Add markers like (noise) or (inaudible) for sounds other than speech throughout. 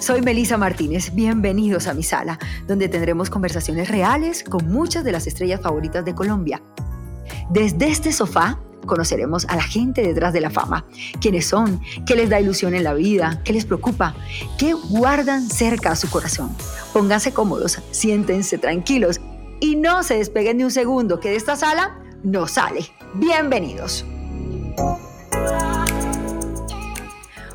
Soy Melisa Martínez. Bienvenidos a mi sala, donde tendremos conversaciones reales con muchas de las estrellas favoritas de Colombia. Desde este sofá conoceremos a la gente detrás de la fama, quiénes son, qué les da ilusión en la vida, qué les preocupa, qué guardan cerca a su corazón. Pónganse cómodos, siéntense tranquilos y no se despeguen de un segundo que de esta sala no sale. Bienvenidos.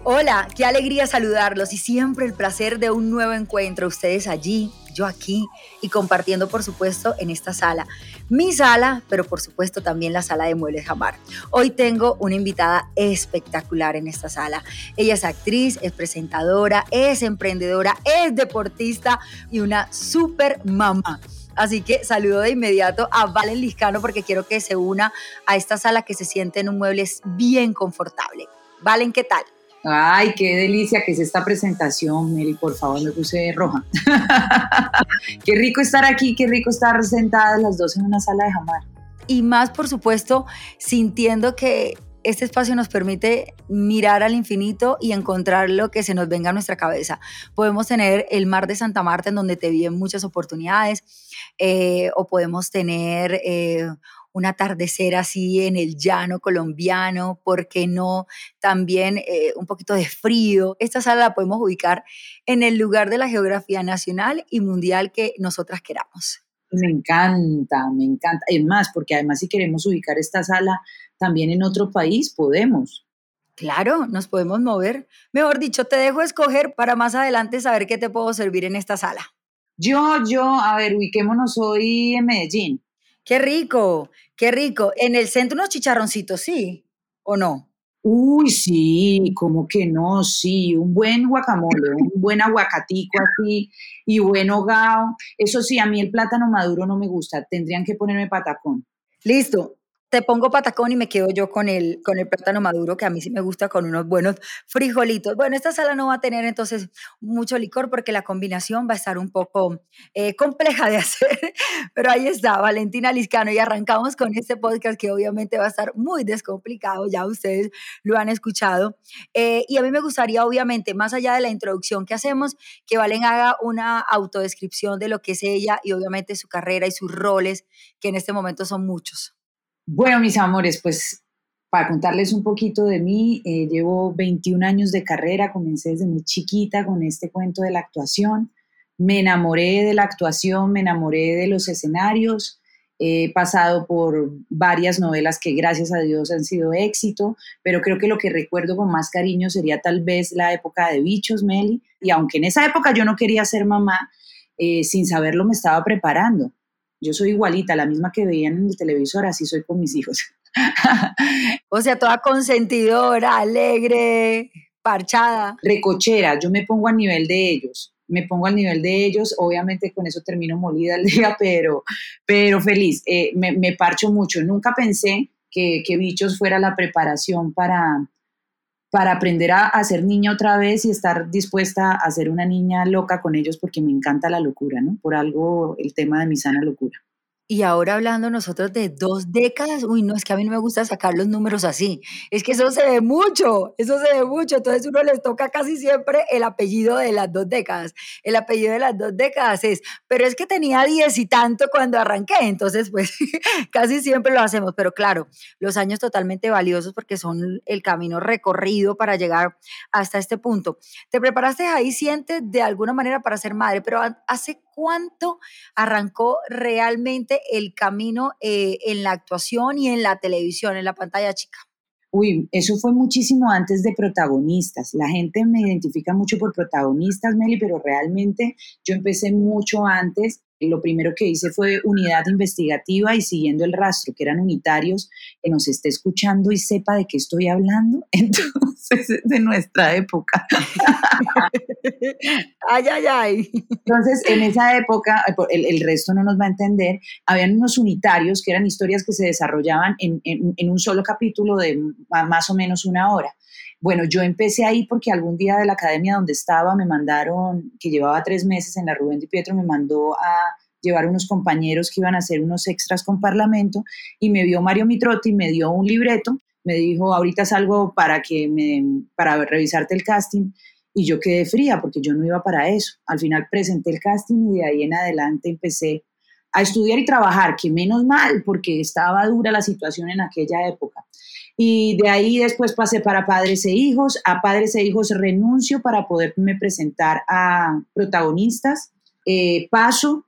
Hola, qué alegría saludarlos y siempre el placer de un nuevo encuentro. Ustedes allí, yo aquí y compartiendo, por supuesto, en esta sala. Mi sala, pero por supuesto también la sala de Muebles Jamar. Hoy tengo una invitada espectacular en esta sala. Ella es actriz, es presentadora, es emprendedora, es deportista y una super mamá. Así que saludo de inmediato a Valen Liscano porque quiero que se una a esta sala que se siente en un mueble bien confortable. Valen, ¿qué tal? Ay, qué delicia que es esta presentación, Meli, por favor, me puse roja. (laughs) qué rico estar aquí, qué rico estar sentadas las dos en una sala de jamar. Y más, por supuesto, sintiendo que este espacio nos permite mirar al infinito y encontrar lo que se nos venga a nuestra cabeza. Podemos tener el mar de Santa Marta en donde te viven muchas oportunidades, eh, o podemos tener eh, un atardecer así en el llano colombiano, ¿por qué no? También eh, un poquito de frío. Esta sala la podemos ubicar en el lugar de la geografía nacional y mundial que nosotras queramos. Me encanta, me encanta. Es más, porque además si queremos ubicar esta sala también en otro país, podemos. Claro, nos podemos mover. Mejor dicho, te dejo escoger para más adelante saber qué te puedo servir en esta sala. Yo, yo, a ver, ubiquémonos hoy en Medellín. Qué rico, qué rico. En el centro unos chicharroncitos, ¿sí? ¿O no? Uy, sí, como que no, sí, un buen guacamole, un (laughs) buen aguacatico así y buen hogao. Eso sí, a mí el plátano maduro no me gusta, tendrían que ponerme patacón. Listo, te pongo patacón y me quedo yo con el, con el plátano maduro, que a mí sí me gusta con unos buenos frijolitos. Bueno, esta sala no va a tener entonces mucho licor porque la combinación va a estar un poco eh, compleja de (laughs) hacer, pero ahí está, Valentina Liscano, y arrancamos con este podcast que obviamente va a estar muy descomplicado, ya ustedes lo han escuchado. Eh, y a mí me gustaría, obviamente, más allá de la introducción que hacemos, que Valen haga una autodescripción de lo que es ella y obviamente su carrera y sus roles, que en este momento son muchos. Bueno, mis amores, pues para contarles un poquito de mí, eh, llevo 21 años de carrera, comencé desde muy chiquita con este cuento de la actuación, me enamoré de la actuación, me enamoré de los escenarios, he pasado por varias novelas que gracias a Dios han sido éxito, pero creo que lo que recuerdo con más cariño sería tal vez la época de Bichos, Meli, y aunque en esa época yo no quería ser mamá, eh, sin saberlo me estaba preparando yo soy igualita, la misma que veían en el televisor, así soy con mis hijos. (laughs) o sea, toda consentidora, alegre, parchada. Recochera, yo me pongo a nivel de ellos, me pongo al nivel de ellos, obviamente con eso termino molida el día, (laughs) pero, pero feliz, eh, me, parcho mucho. Nunca pensé que, que Bichos fuera la preparación para, para aprender a, ser niña otra vez y estar dispuesta a ser una niña loca con ellos porque me encanta la locura, ¿no? Por algo el tema de mi sana locura. Y ahora hablando nosotros de dos décadas, uy, no, es que a mí no me gusta sacar los números así. Es que eso se ve mucho, eso se ve mucho. Entonces uno les toca casi siempre el apellido de las dos décadas. El apellido de las dos décadas es, pero es que tenía diez y tanto cuando arranqué. Entonces, pues (laughs) casi siempre lo hacemos. Pero claro, los años totalmente valiosos porque son el camino recorrido para llegar hasta este punto. Te preparaste ahí, sientes de alguna manera para ser madre, pero ¿hace cuánto arrancó realmente el camino eh, en la actuación y en la televisión, en la pantalla chica? Uy, eso fue muchísimo antes de protagonistas. La gente me identifica mucho por protagonistas, Meli, pero realmente yo empecé mucho antes lo primero que hice fue unidad investigativa y siguiendo el rastro, que eran unitarios, que nos esté escuchando y sepa de qué estoy hablando, (laughs) entonces de nuestra época. ay, ay, ay. Entonces, en esa época, el, el, resto no nos va a entender, habían unos unitarios que eran historias que se desarrollaban en, en, en un solo capítulo de más o menos una hora. Bueno, yo empecé ahí porque algún día de la academia donde estaba me mandaron, que llevaba tres meses en la Rubén Di Pietro, me mandó a llevar unos compañeros que iban a hacer unos extras con Parlamento y me vio Mario Mitrotti, me dio un libreto, me dijo, ahorita salgo para, que me, para revisarte el casting y yo quedé fría porque yo no iba para eso. Al final presenté el casting y de ahí en adelante empecé a estudiar y trabajar, que menos mal, porque estaba dura la situación en aquella época. Y de ahí después pasé para padres e hijos. A padres e hijos renuncio para poderme presentar a protagonistas. Eh, paso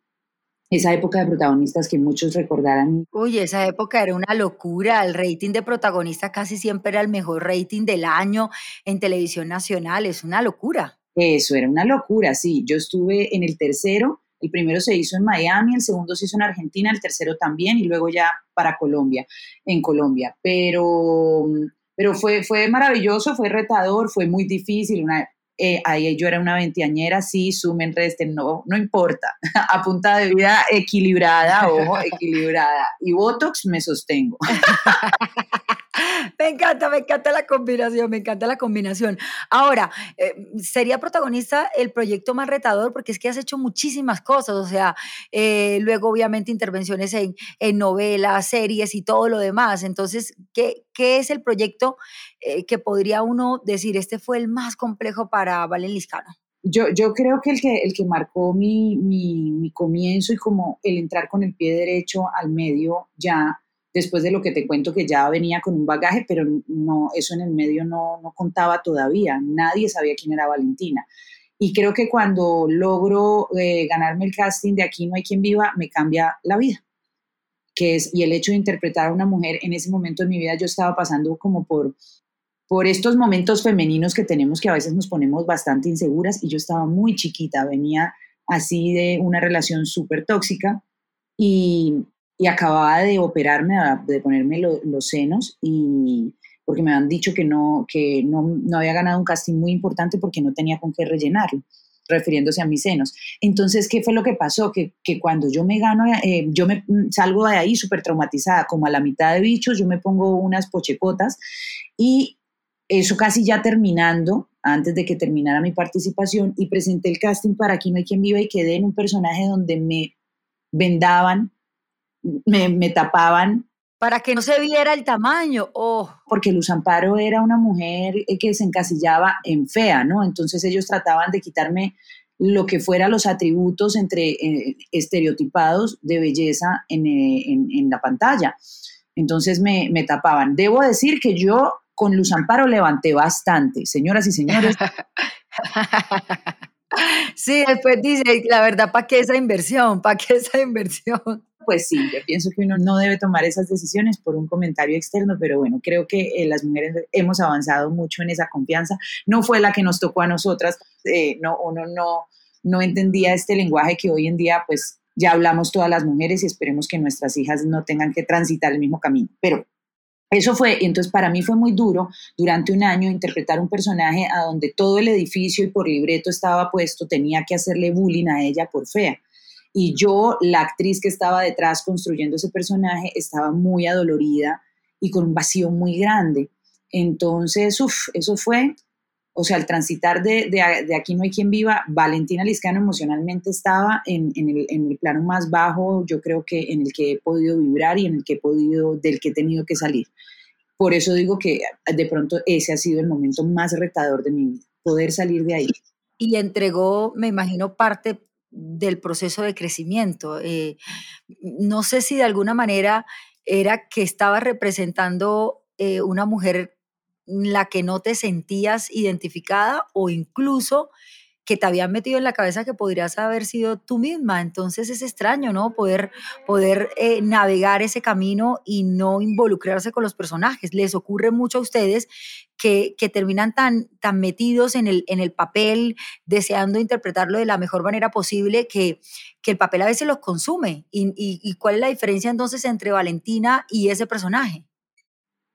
esa época de protagonistas que muchos recordarán. Uy, esa época era una locura. El rating de protagonista casi siempre era el mejor rating del año en televisión nacional. Es una locura. Eso, era una locura, sí. Yo estuve en el tercero. El primero se hizo en Miami, el segundo se hizo en Argentina, el tercero también y luego ya para Colombia, en Colombia. Pero, pero fue, fue maravilloso, fue retador, fue muy difícil, una eh, ahí yo era una veinteañera, sí, sumen, resten, no, no importa. (laughs) A punta de vida equilibrada, ojo, equilibrada. Y Botox me sostengo. (laughs) (laughs) me encanta, me encanta la combinación, me encanta la combinación. Ahora, eh, sería protagonista el proyecto más retador porque es que has hecho muchísimas cosas, o sea, eh, luego obviamente intervenciones en, en, novelas, series y todo lo demás. Entonces, ¿qué, qué es el proyecto que podría uno decir, este fue el más complejo para para Valen Liscano? Yo, yo creo que el que, el que marcó mi, mi, mi, comienzo y como el entrar con el pie derecho al medio ya, después de lo que te cuento que ya venía con un bagaje, pero no, eso en el medio no, no contaba todavía, nadie sabía quién era Valentina. Y creo que cuando logro eh, ganarme el casting de Aquí no hay quien viva, me cambia la vida. Que es, y el hecho de interpretar a una mujer en ese momento de mi vida, yo estaba pasando como por por estos momentos femeninos que tenemos que a veces nos ponemos bastante inseguras y yo estaba muy chiquita, venía así de una relación súper tóxica y, y, acababa de operarme, de ponerme los senos y porque me han dicho que, no, que no, no, había ganado un casting muy importante porque no tenía con qué rellenarlo refiriéndose a mis senos. Entonces, ¿qué fue lo que pasó? Que, que cuando yo me gano, eh, yo me salgo de ahí súper traumatizada, como a la mitad de bichos, yo me pongo unas pochecotas y eso casi ya terminando, antes de que terminara mi participación, y presenté el casting para Aquí no hay quien viva y quedé en un personaje donde me vendaban, me, tapaban. Para que no se viera el tamaño, oh. Porque Luz Amparo era una mujer eh, que se encasillaba en fea, ¿no? Entonces ellos trataban de quitarme lo que fuera los atributos entre eh, estereotipados de belleza en, eh, en, la pantalla. Entonces me, me tapaban. Debo decir que yo con Luz Amparo levanté bastante, señoras y señores. (laughs) sí, después dice, la verdad, ¿para qué esa inversión? ¿Para qué esa inversión? Pues sí, yo pienso que uno no debe tomar esas decisiones por un comentario externo, pero bueno, creo que eh, las mujeres hemos avanzado mucho en esa confianza. No fue la que nos tocó a nosotras, eh, no, uno no, no entendía este lenguaje que hoy en día pues ya hablamos todas las mujeres y esperemos que nuestras hijas no tengan que transitar el mismo camino. Pero eso fue, entonces para mí fue muy duro durante un año interpretar un personaje a donde todo el edificio y por libreto estaba puesto, tenía que hacerle bullying a ella por fea. Y yo, la actriz que estaba detrás construyendo ese personaje, estaba muy adolorida y con un vacío muy grande. Entonces, uff, eso fue o sea, al transitar de, de, Aquí no hay quien viva, Valentina Liscano emocionalmente estaba en, en, el, en, el, plano más bajo, yo creo que en el que he podido vibrar y en el que he podido, del que he tenido que salir. Por eso digo que de pronto ese ha sido el momento más retador de mi vida, poder salir de ahí. Y entregó, me imagino, parte del proceso de crecimiento. Eh, no sé si de alguna manera era que estaba representando eh, una mujer la que no te sentías identificada o incluso que te habían metido en la cabeza que podrías haber sido tú misma. Entonces es extraño, ¿no? Poder, poder eh, navegar ese camino y no involucrarse con los personajes. Les ocurre mucho a ustedes que, que terminan tan, tan metidos en el, en el papel, deseando interpretarlo de la mejor manera posible, que, que el papel a veces los consume. ¿Y, y cuál es la diferencia entonces entre Valentina y ese personaje?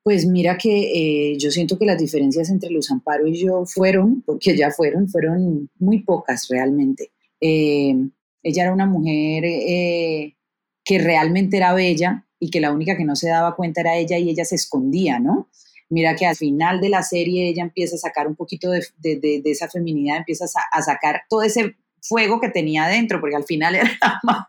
Pues mira que eh, yo siento que las diferencias entre Luz Amparo y yo fueron, porque ya fueron, fueron muy pocas realmente. Eh, ella era una mujer eh, que realmente era bella y que la única que no se daba cuenta era ella y ella se escondía, ¿no? Mira que al final de la serie ella empieza a sacar un poquito de, esa feminidad, empieza a, sacar todo ese fuego que tenía adentro, porque al final era (laughs) más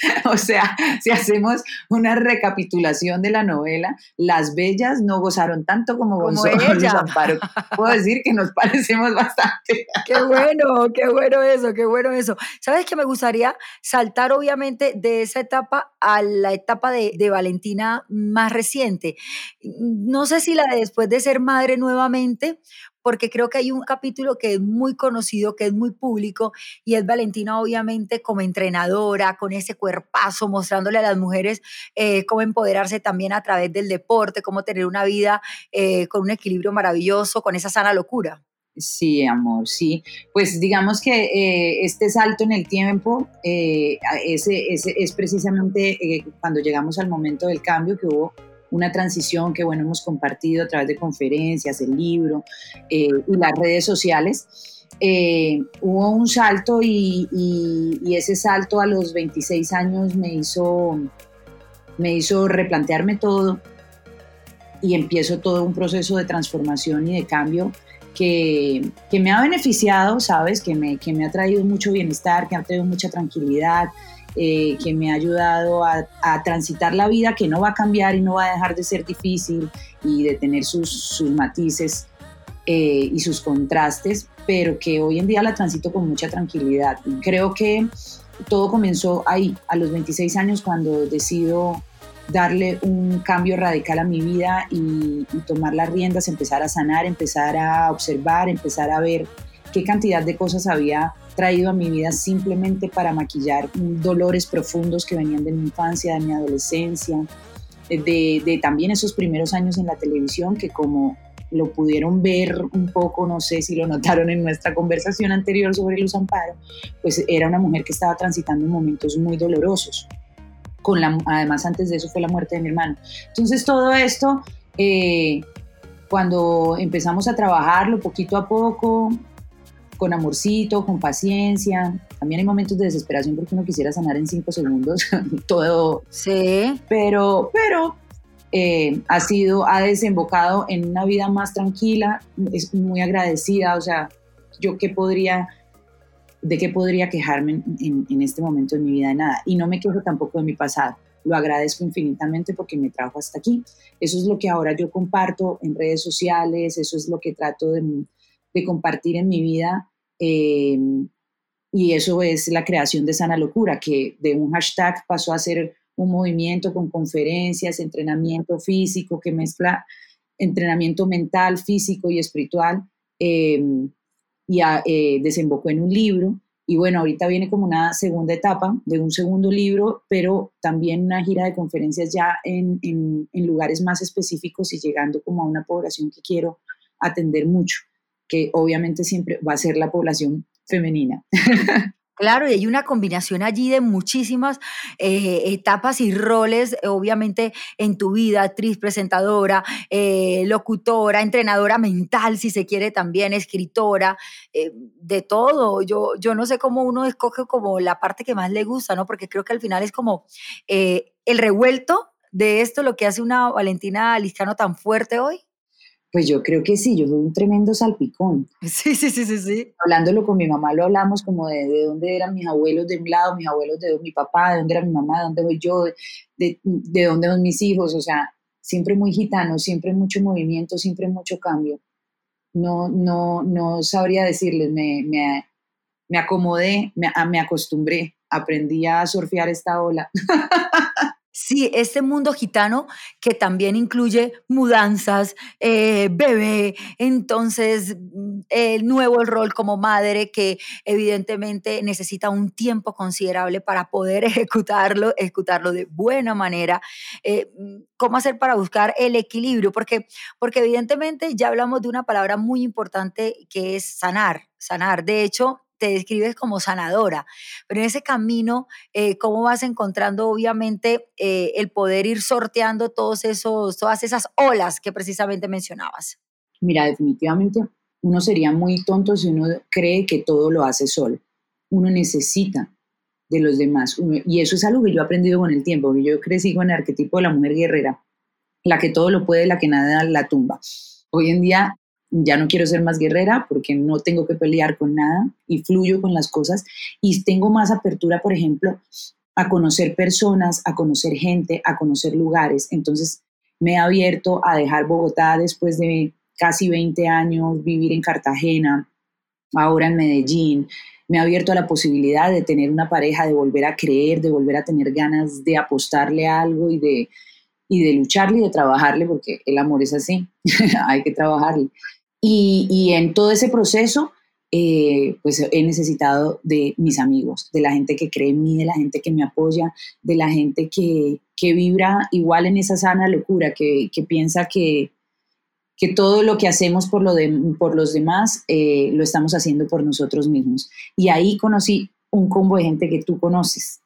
(laughs) o sea, si hacemos una recapitulación de la novela, las bellas no gozaron tanto como, como ella. Amparo. Puedo decir que nos parecemos bastante. Qué bueno, qué bueno eso, qué bueno eso. ¿Sabes que me gustaría saltar obviamente de esa etapa a la etapa de, de Valentina más reciente? No sé si la de después de ser madre nuevamente, porque creo que hay un capítulo que es muy conocido, que es muy público, y es Valentina obviamente como entrenadora, con ese cuerpazo, mostrándole a las mujeres eh, cómo empoderarse también a través del deporte, cómo tener una vida eh, con un equilibrio maravilloso, con esa sana locura. Sí, amor, sí. Pues digamos que eh, este salto en el tiempo ese, es precisamente cuando llegamos al momento del cambio que hubo una transición que, bueno, hemos compartido a través de conferencias, el libro eh, y las redes sociales. Eh, hubo un salto y, ese salto a los 26 años me hizo, me hizo replantearme todo y empiezo todo un proceso de transformación y de cambio que, que me ha beneficiado, ¿sabes? Que me, que me ha traído mucho bienestar, que ha traído mucha tranquilidad, eh, que me ha ayudado a, transitar la vida, que no va a cambiar y no va a dejar de ser difícil y de tener sus, matices eh, y sus contrastes, pero que hoy en día la transito con mucha tranquilidad. Creo que todo comenzó ahí, a los 26 años, cuando decido darle un cambio radical a mi vida y, y tomar las riendas, empezar a sanar, empezar a observar, empezar a ver qué cantidad de cosas había traído a mi vida simplemente para maquillar dolores profundos que venían de mi infancia, de mi adolescencia, de, también esos primeros años en la televisión que como lo pudieron ver un poco, no sé si lo notaron en nuestra conversación anterior sobre Luz Amparo, pues era una mujer que estaba transitando momentos muy dolorosos. Con la, además, antes de eso fue la muerte de mi hermano. Entonces, todo esto, eh, cuando empezamos a trabajarlo poquito a poco, con amorcito, con paciencia. También hay momentos de desesperación porque uno quisiera sanar en cinco segundos (laughs) todo. Sí. Pero, pero eh, ha sido, ha desembocado en una vida más tranquila, es muy agradecida, o sea, yo qué podría, de qué podría quejarme en, en, este momento de mi vida, de nada. Y no me quejo tampoco de mi pasado, lo agradezco infinitamente porque me trajo hasta aquí. Eso es lo que ahora yo comparto en redes sociales, eso es lo que trato de, de compartir en mi vida Em, y eso es la creación de Sana Locura, que de un hashtag pasó a ser un movimiento con conferencias, entrenamiento físico, que mezcla entrenamiento mental, físico y espiritual, em, y eh, desembocó en un libro. Y bueno, ahorita viene como una segunda etapa de un segundo libro, pero también una gira de conferencias ya en, lugares más específicos y llegando como a una población que quiero atender mucho que obviamente siempre va a ser la población femenina. (laughs) Claro, y hay una combinación allí de muchísimas eh, etapas y roles, obviamente, en tu vida, actriz, presentadora, eh, locutora, entrenadora mental, si se quiere también, escritora, eh, de todo. Yo, yo no sé cómo uno escoge como la parte que más le gusta, ¿no? Porque creo que al final es como el revuelto de esto, lo que hace una Valentina Liscano tan fuerte hoy. Pues yo creo que sí, yo soy un tremendo salpicón. (laughs) Sí, sí, sí, sí, sí. Hablándolo con mi mamá lo hablamos como de, de dónde eran mis abuelos de un lado, mis abuelos de mi papá, de dónde era mi mamá, de dónde voy yo, de, de, dónde son mis hijos, o sea, siempre muy gitano, siempre mucho movimiento, siempre mucho cambio. No, no, no sabría decirles, me, me, me acomodé, me, me acostumbré, aprendí a surfear esta ola. (laughs) Sí, este mundo gitano que también incluye mudanzas, eh, bebé, entonces mm, el nuevo rol como madre que evidentemente necesita un tiempo considerable para poder (laughs) ejecutarlo, ejecutarlo de buena manera. Eh, mm, ¿Cómo hacer para buscar el equilibrio? Porque, porque evidentemente ya hablamos de una palabra muy importante que es sanar, sanar. De hecho, te describes como sanadora, pero en ese camino, eh, ¿cómo vas encontrando obviamente eh, el poder ir sorteando todos esos, todas esas olas que precisamente mencionabas? Mira, definitivamente uno sería muy tonto si uno cree que todo lo hace solo. Uno necesita de los demás. y eso es algo que yo he aprendido con el tiempo, que yo crecí con el arquetipo de la mujer guerrera, la que todo lo puede, la que nada la tumba. Hoy en día ya no quiero ser más guerrera porque no tengo que pelear con nada y fluyo con las cosas y tengo más apertura, por ejemplo, a conocer personas, a conocer gente, a conocer lugares. Entonces me he abierto a dejar Bogotá después de casi 20 años, vivir en Cartagena, ahora en Medellín. Me ha abierto a la posibilidad de tener una pareja, de volver a creer, de volver a tener ganas de apostarle a algo y de, y de lucharle y de trabajarle, porque el amor es así, (laughs) hay que trabajarle. Y, en todo ese proceso eh, pues he necesitado de mis amigos, de la gente que cree en mí, de la gente que me apoya, de la gente que, que vibra igual en esa sana locura, que, que piensa que, que, todo lo que hacemos por, lo de, por los demás eh, lo estamos haciendo por nosotros mismos. Y ahí conocí un combo de gente que tú conoces,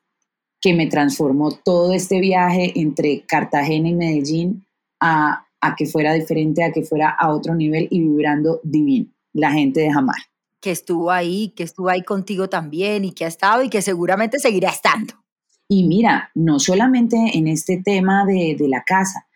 que me transformó todo este viaje entre Cartagena y Medellín a, a que fuera diferente, a que fuera a otro nivel y vibrando divino, la gente de Jamar que estuvo ahí, que estuvo ahí contigo también y que ha estado y que seguramente seguirá estando. Y mira, no solamente en este tema de, de la casa,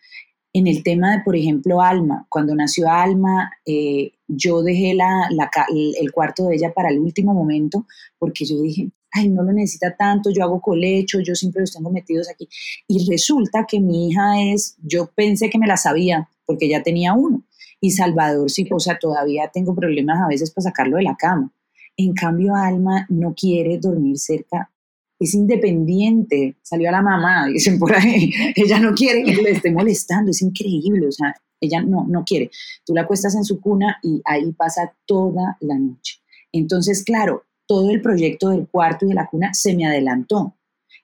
en el tema de, por ejemplo, Alma. Cuando nació Alma, eh, yo dejé la, la, el cuarto de ella para el último momento porque yo dije, ay, no lo necesita tanto, yo hago colecho, yo siempre los tengo metidos aquí. Y resulta que mi hija es, yo pensé que me la sabía porque ya tenía uno. Y Salvador, sí, o sea, todavía tengo problemas a veces para sacarlo de la cama. En cambio, Alma no quiere dormir cerca, es independiente, salió a la mamá, dicen por ahí, (laughs) ella no quiere que le esté molestando, es increíble, o sea, ella no, no quiere. Tú la acuestas en su cuna y ahí pasa toda la noche. Entonces, claro, todo el proyecto del cuarto y de la cuna se me adelantó.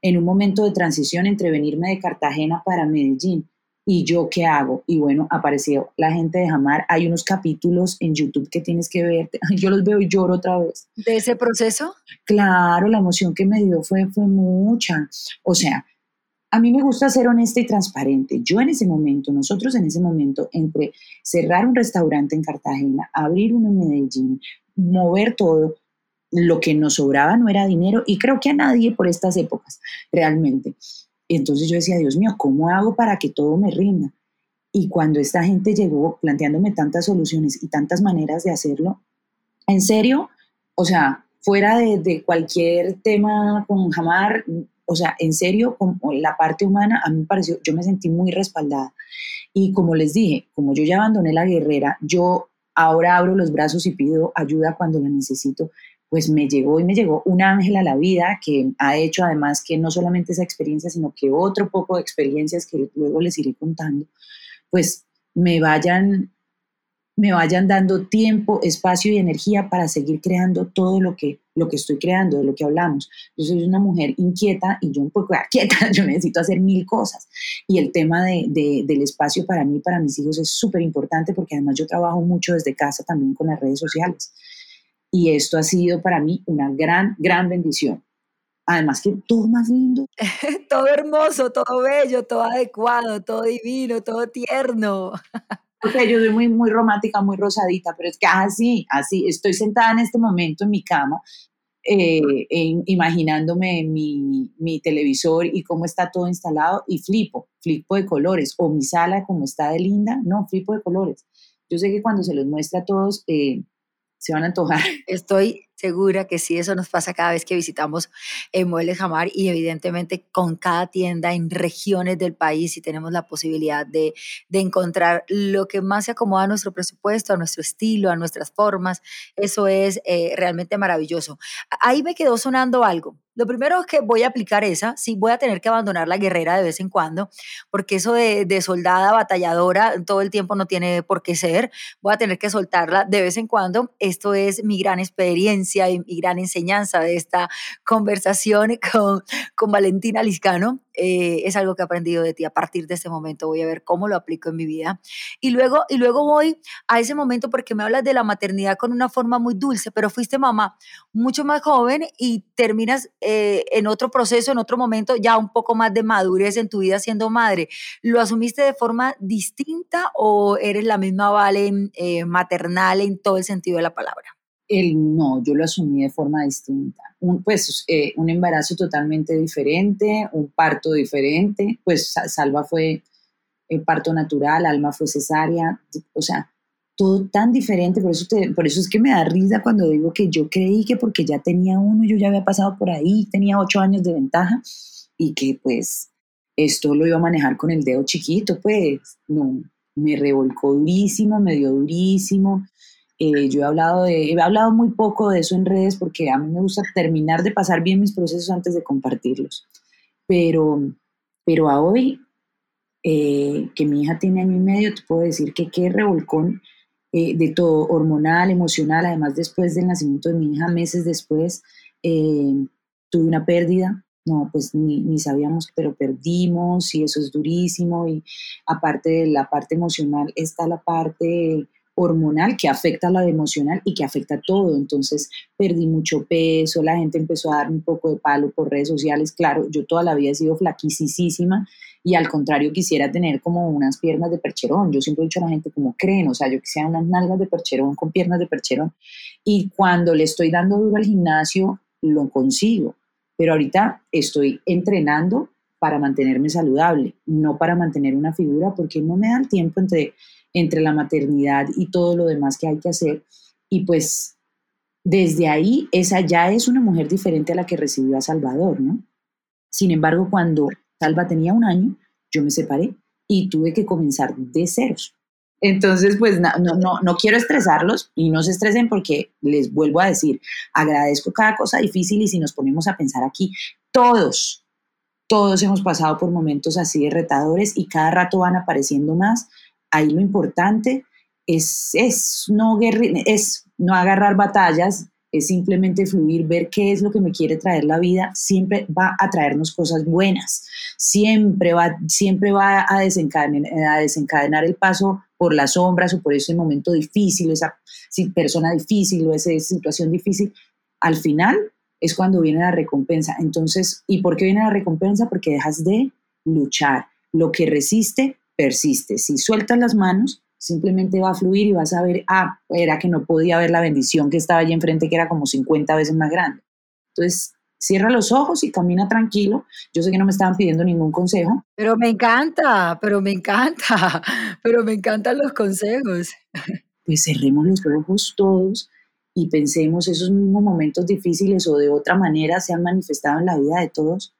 En un momento de transición entre venirme de Cartagena para Medellín, ¿Y yo qué hago? Y bueno, apareció la gente de Jamar. Hay unos capítulos en YouTube que tienes que ver. (laughs) Yo los veo y lloro otra vez. ¿De ese proceso? Claro, la emoción que me dio fue, fue mucha. O sea, a mí me gusta ser honesta y transparente. Yo en ese momento, nosotros en ese momento, entre cerrar un restaurante en Cartagena, abrir uno en Medellín, mover todo, lo que nos sobraba no era dinero y creo que a nadie por estas épocas, realmente. Entonces yo decía, Dios mío, ¿cómo hago para que todo me rinda? Y cuando esta gente llegó planteándome tantas soluciones y tantas maneras de hacerlo, en serio, o sea, fuera de, cualquier tema con Jamar, o sea, en serio, con la parte humana, a mí me pareció, yo me sentí muy respaldada. Y como les dije, como yo ya abandoné la guerrera, yo ahora abro los brazos y pido ayuda cuando la necesito, pues me llegó y me llegó un ángel a la vida que ha hecho además que no solamente esa experiencia, sino que otro poco de experiencias que luego les iré contando, pues me vayan me vayan dando tiempo, espacio y energía para seguir creando todo lo que, lo que estoy creando, de lo que hablamos. Yo soy una mujer inquieta y yo un poco (laughs) quieta, yo necesito hacer mil cosas. Y el tema de, del espacio para mí, para mis hijos es súper importante porque además yo trabajo mucho desde casa también con las redes sociales. Y esto ha sido para mí una gran, gran bendición. Además que todo más lindo. (laughs) todo hermoso, todo bello, todo adecuado, todo divino, todo tierno. (laughs) Porque yo soy muy, muy romántica, muy rosadita, pero es que así, así, estoy sentada en este momento en mi cama, eh, imaginándome mi, mi, televisor y cómo está todo instalado y flipo, flipo de colores, o mi sala como está de linda, no, flipo de colores. Yo sé que cuando se los muestra a todos, eh, se van a antojar. Estoy segura que sí, eso nos pasa cada vez que visitamos eh, Muebles Jamar y evidentemente con cada tienda en regiones del país y tenemos la posibilidad de, de, encontrar lo que más se acomoda a nuestro presupuesto, a nuestro estilo, a nuestras formas. Eso es eh, realmente maravilloso. Ahí me quedó sonando algo. Lo primero es que voy a aplicar esa, sí voy a tener que abandonar la guerrera de vez en cuando, porque eso de, de, soldada, batalladora, todo el tiempo no tiene por qué ser, voy a tener que soltarla de vez en cuando. Esto es mi gran experiencia y, y gran enseñanza de esta conversación (laughs) con, con Valentina Liscano. Eh, es algo que he aprendido de ti. A partir de este momento voy a ver cómo lo aplico en mi vida. Y luego, y luego voy a ese momento porque me hablas de la maternidad con una forma muy dulce, pero fuiste mamá mucho más joven y terminas eh, en otro proceso, en otro momento, ya un poco más de madurez en tu vida siendo madre. ¿Lo asumiste de forma distinta o eres la misma Vale eh, maternal en todo el sentido de la palabra? El no, yo lo asumí de forma distinta. Un, pues eh, un embarazo totalmente diferente, un parto diferente, pues Salva fue eh, parto natural, Alma fue cesárea, o sea, todo tan diferente, por eso, por eso es que me da risa cuando digo que yo creí que porque ya tenía uno, yo ya había pasado por ahí, tenía ocho años de ventaja, y que pues esto lo iba a manejar con el dedo chiquito, pues no, me revolcó durísimo, me dio durísimo. Eh, yo he hablado, de, he hablado muy poco de eso en redes porque a mí me gusta terminar de pasar bien mis procesos antes de compartirlos. Pero, pero a hoy, eh, que mi hija tiene año y medio, te puedo decir que qué revolcón eh, de todo, hormonal, emocional, además después del nacimiento de mi hija, meses después, tuve una pérdida no, pues ni, ni, sabíamos, pero perdimos y eso es durísimo y aparte de la parte emocional está la parte hormonal que afecta a la emocional y que afecta a todo. Entonces perdí mucho peso, la gente empezó a darme un poco de palo por redes sociales. Claro, yo toda la vida he sido flaquísima y al contrario quisiera tener como unas piernas de percherón. Yo siempre he dicho a la gente como creen, o sea, yo quisiera unas nalgas de percherón con piernas de percherón. Y cuando le estoy dando duro al gimnasio, lo consigo pero ahorita estoy entrenando para mantenerme saludable, no para mantener una figura, porque no me da el tiempo entre, entre la maternidad y todo lo demás que hay que hacer. Y pues desde ahí, esa ya es una mujer diferente a la que recibió a Salvador, ¿no? Sin embargo, cuando Salva tenía un año, yo me separé y tuve que comenzar de ceros. Entonces, pues no, no, no quiero estresarlos y no se estresen porque les vuelvo a decir, agradezco cada cosa difícil y si nos ponemos a pensar aquí, todos, todos hemos pasado por momentos así de retadores y cada rato van apareciendo más. Ahí lo importante es, es, no, es no agarrar batallas, es simplemente fluir, ver qué es lo que me quiere traer la vida, siempre va a traernos cosas buenas, siempre va, siempre va a, desencadenar, a desencadenar el paso por las sombras o por ese momento difícil, esa persona difícil o esa situación difícil, al final es cuando viene la recompensa. Entonces, ¿y por qué viene la recompensa? Porque dejas de luchar. Lo que resiste, persiste. Si sueltas las manos, simplemente va a fluir y vas a ver, ah, era que no podía ver la bendición que estaba allí enfrente, que era como 50 veces más grande. Entonces, cierra los ojos y camina tranquilo. Yo sé que no me estaban pidiendo ningún consejo. Pero me encanta, pero me encanta, (laughs) pero me encantan los consejos. Pues cerremos los ojos todos y pensemos esos mismos momentos difíciles o de otra manera se han manifestado en la vida de todos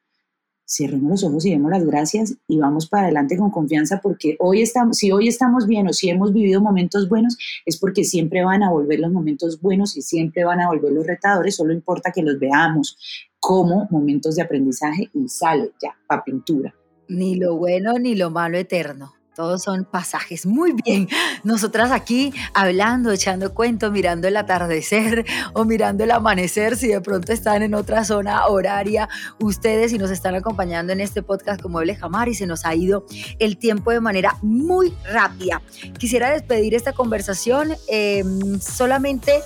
cerremos los ojos y demos las gracias y vamos para adelante con confianza porque hoy estamos, si hoy estamos bien o si hemos vivido momentos buenos, es porque siempre van a volver los momentos buenos y siempre van a volver los retadores, solo importa que los veamos como momentos de aprendizaje y sale ya, para pintura. Ni lo bueno ni lo malo eterno. Todos son pasajes. Muy bien. Nosotras aquí hablando, echando cuento, mirando el atardecer o mirando el amanecer, si de pronto están en otra zona horaria, ustedes y nos están acompañando en este podcast como Eble Jamar y se nos ha ido el tiempo de manera muy rápida. Quisiera despedir esta conversación em, solamente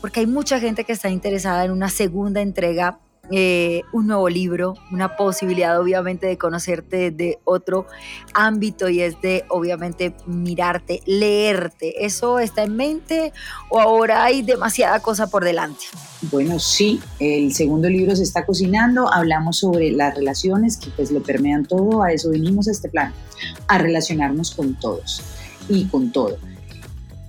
porque hay mucha gente que está interesada en una segunda entrega eh, un nuevo libro, una posibilidad obviamente de conocerte de otro ámbito y es de obviamente mirarte, leerte. ¿Eso está en mente o ahora hay demasiada cosa por delante? Bueno, sí, el segundo libro se está cocinando, hablamos sobre las relaciones que pues lo permean todo, a eso venimos a este plan, a relacionarnos con todos y con todo.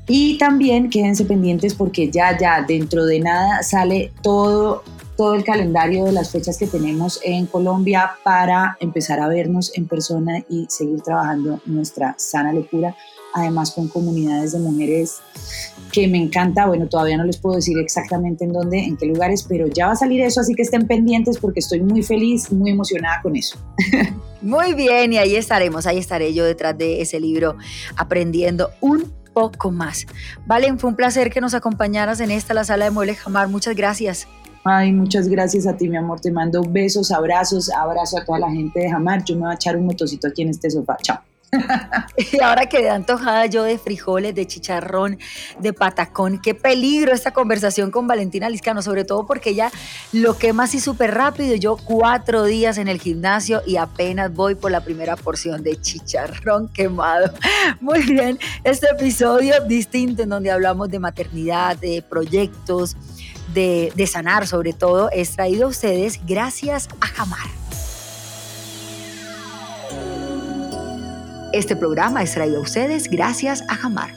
Y también quédense pendientes porque ya, ya, dentro de nada sale todo todo el calendario de las fechas que tenemos en Colombia para empezar a vernos en persona y seguir trabajando nuestra sana locura, además con comunidades de mujeres que me encanta. Bueno, todavía no les puedo decir exactamente en dónde, en qué lugares, pero ya va a salir eso, así que estén pendientes porque estoy muy feliz, muy emocionada con eso. (laughs) Muy bien, y ahí estaremos, ahí estaré yo detrás de ese libro aprendiendo un poco más. Valen, fue un placer que nos acompañaras en esta, la sala de Muebles Jamar. Muchas gracias. Ay, muchas gracias a ti, mi amor. Te mando besos, abrazos, abrazo a toda la gente de Jamar. Yo me voy a echar un motocito aquí en este sofá. Chao. (laughs) Y ahora quedé antojada yo de frijoles, de chicharrón, de patacón. Qué peligro esta conversación con Valentina Liscano, sobre todo porque ella lo quema así súper rápido. Yo cuatro días en el gimnasio y apenas voy por la primera porción de chicharrón quemado. (laughs) Muy bien, este episodio distinto en donde hablamos de maternidad, de proyectos, de, sanar sobre todo es traído a ustedes gracias a Jamar. Este programa es traído a ustedes gracias a Jamar.